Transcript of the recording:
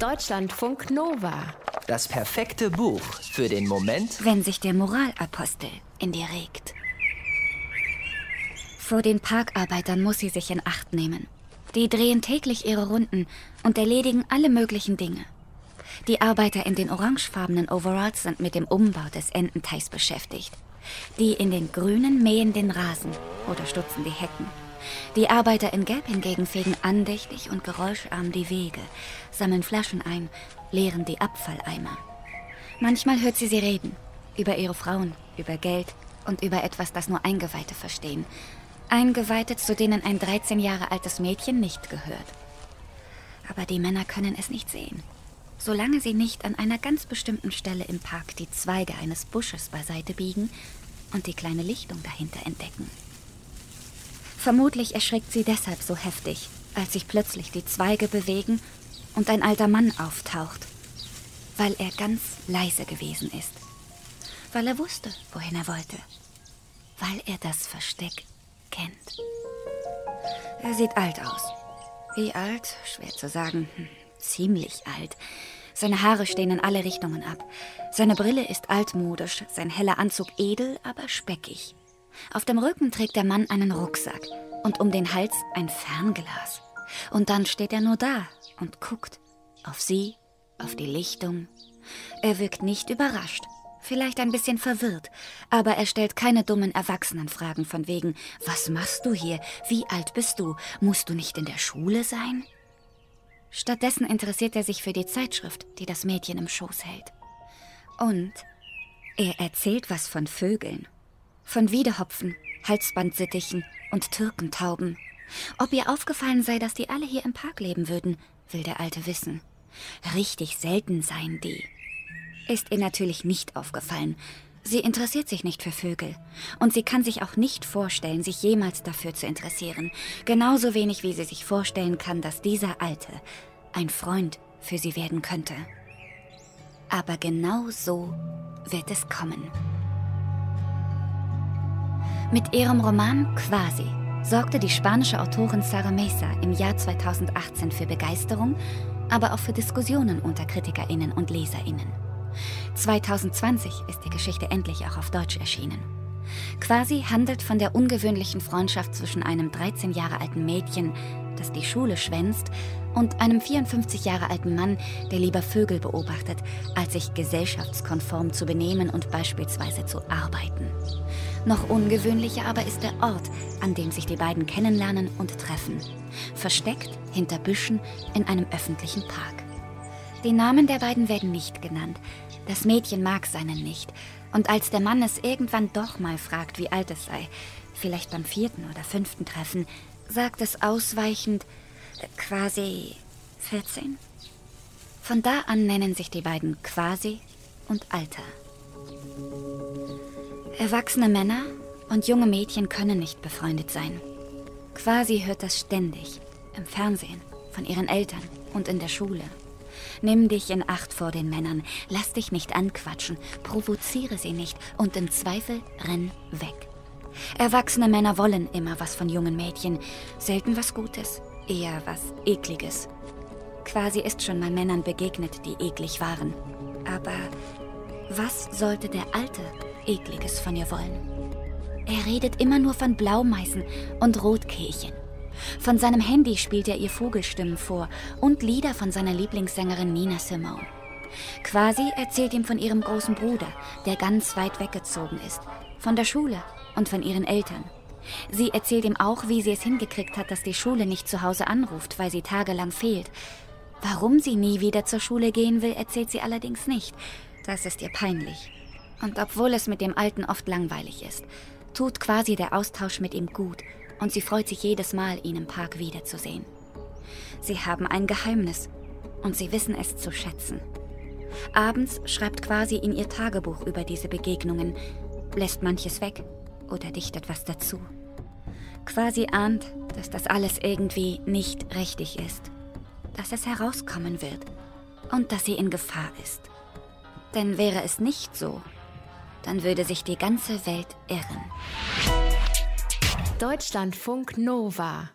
Deutschlandfunk Nova. Das perfekte Buch für den Moment, wenn sich der Moralapostel in dir regt. Vor den Parkarbeitern muss sie sich in Acht nehmen. Die drehen täglich ihre Runden und erledigen alle möglichen Dinge. Die Arbeiter in den orangefarbenen Overalls sind mit dem Umbau des Ententeichs beschäftigt. Die in den grünen mähen den Rasen oder stutzen die Hecken. Die Arbeiter in Gelb hingegen fegen andächtig und geräuscharm die Wege, sammeln Flaschen ein, leeren die Abfalleimer. Manchmal hört sie sie reden. Über ihre Frauen, über Geld und über etwas, das nur Eingeweihte verstehen. Eingeweihte, zu denen ein 13 Jahre altes Mädchen nicht gehört. Aber die Männer können es nicht sehen. Solange sie nicht an einer ganz bestimmten Stelle im Park die Zweige eines Busches beiseite biegen und die kleine Lichtung dahinter entdecken. Vermutlich erschrickt sie deshalb so heftig, als sich plötzlich die Zweige bewegen und ein alter Mann auftaucht, weil er ganz leise gewesen ist, weil er wusste, wohin er wollte, weil er das Versteck kennt. Er sieht alt aus. Wie alt? Schwer zu sagen. Hm, ziemlich alt. Seine Haare stehen in alle Richtungen ab. Seine Brille ist altmodisch, sein heller Anzug edel, aber speckig. Auf dem Rücken trägt der Mann einen Rucksack und um den Hals ein Fernglas. Und dann steht er nur da und guckt auf sie, auf die Lichtung. Er wirkt nicht überrascht, vielleicht ein bisschen verwirrt, aber er stellt keine dummen Erwachsenenfragen von wegen, was machst du hier? Wie alt bist du? Musst du nicht in der Schule sein? Stattdessen interessiert er sich für die Zeitschrift, die das Mädchen im Schoß hält. Und er erzählt was von Vögeln von Wiedehopfen, Halsbandsittichen und Türkentauben. Ob ihr aufgefallen sei, dass die alle hier im Park leben würden, will der Alte wissen. Richtig selten seien die. Ist ihr natürlich nicht aufgefallen. Sie interessiert sich nicht für Vögel. Und sie kann sich auch nicht vorstellen, sich jemals dafür zu interessieren. Genauso wenig wie sie sich vorstellen kann, dass dieser Alte ein Freund für sie werden könnte. Aber genau so wird es kommen. Mit ihrem Roman Quasi sorgte die spanische Autorin Sara Mesa im Jahr 2018 für Begeisterung, aber auch für Diskussionen unter Kritikerinnen und Leserinnen. 2020 ist die Geschichte endlich auch auf Deutsch erschienen. Quasi handelt von der ungewöhnlichen Freundschaft zwischen einem 13 Jahre alten Mädchen, das die Schule schwänzt, und einem 54 Jahre alten Mann, der lieber Vögel beobachtet, als sich gesellschaftskonform zu benehmen und beispielsweise zu arbeiten. Noch ungewöhnlicher aber ist der Ort, an dem sich die beiden kennenlernen und treffen. Versteckt hinter Büschen in einem öffentlichen Park. Die Namen der beiden werden nicht genannt. Das Mädchen mag seinen nicht. Und als der Mann es irgendwann doch mal fragt, wie alt es sei, vielleicht beim vierten oder fünften Treffen, sagt es ausweichend, quasi 14. Von da an nennen sich die beiden quasi und Alter. Erwachsene Männer und junge Mädchen können nicht befreundet sein. Quasi hört das ständig, im Fernsehen, von ihren Eltern und in der Schule. Nimm dich in Acht vor den Männern, lass dich nicht anquatschen, provoziere sie nicht und im Zweifel renn weg. Erwachsene Männer wollen immer was von jungen Mädchen, selten was Gutes, eher was Ekliges. Quasi ist schon mal Männern begegnet, die eklig waren. Aber was sollte der Alte Ekliges von ihr wollen. Er redet immer nur von Blaumeißen und Rotkehlchen. Von seinem Handy spielt er ihr Vogelstimmen vor und Lieder von seiner Lieblingssängerin Nina Simone. Quasi erzählt ihm von ihrem großen Bruder, der ganz weit weggezogen ist, von der Schule und von ihren Eltern. Sie erzählt ihm auch, wie sie es hingekriegt hat, dass die Schule nicht zu Hause anruft, weil sie tagelang fehlt. Warum sie nie wieder zur Schule gehen will, erzählt sie allerdings nicht. Das ist ihr peinlich. Und obwohl es mit dem Alten oft langweilig ist, tut quasi der Austausch mit ihm gut und sie freut sich jedes Mal, ihn im Park wiederzusehen. Sie haben ein Geheimnis und sie wissen es zu schätzen. Abends schreibt quasi in ihr Tagebuch über diese Begegnungen, lässt manches weg oder dichtet was dazu. Quasi ahnt, dass das alles irgendwie nicht richtig ist, dass es herauskommen wird und dass sie in Gefahr ist. Denn wäre es nicht so, dann würde sich die ganze Welt irren. Deutschlandfunk Nova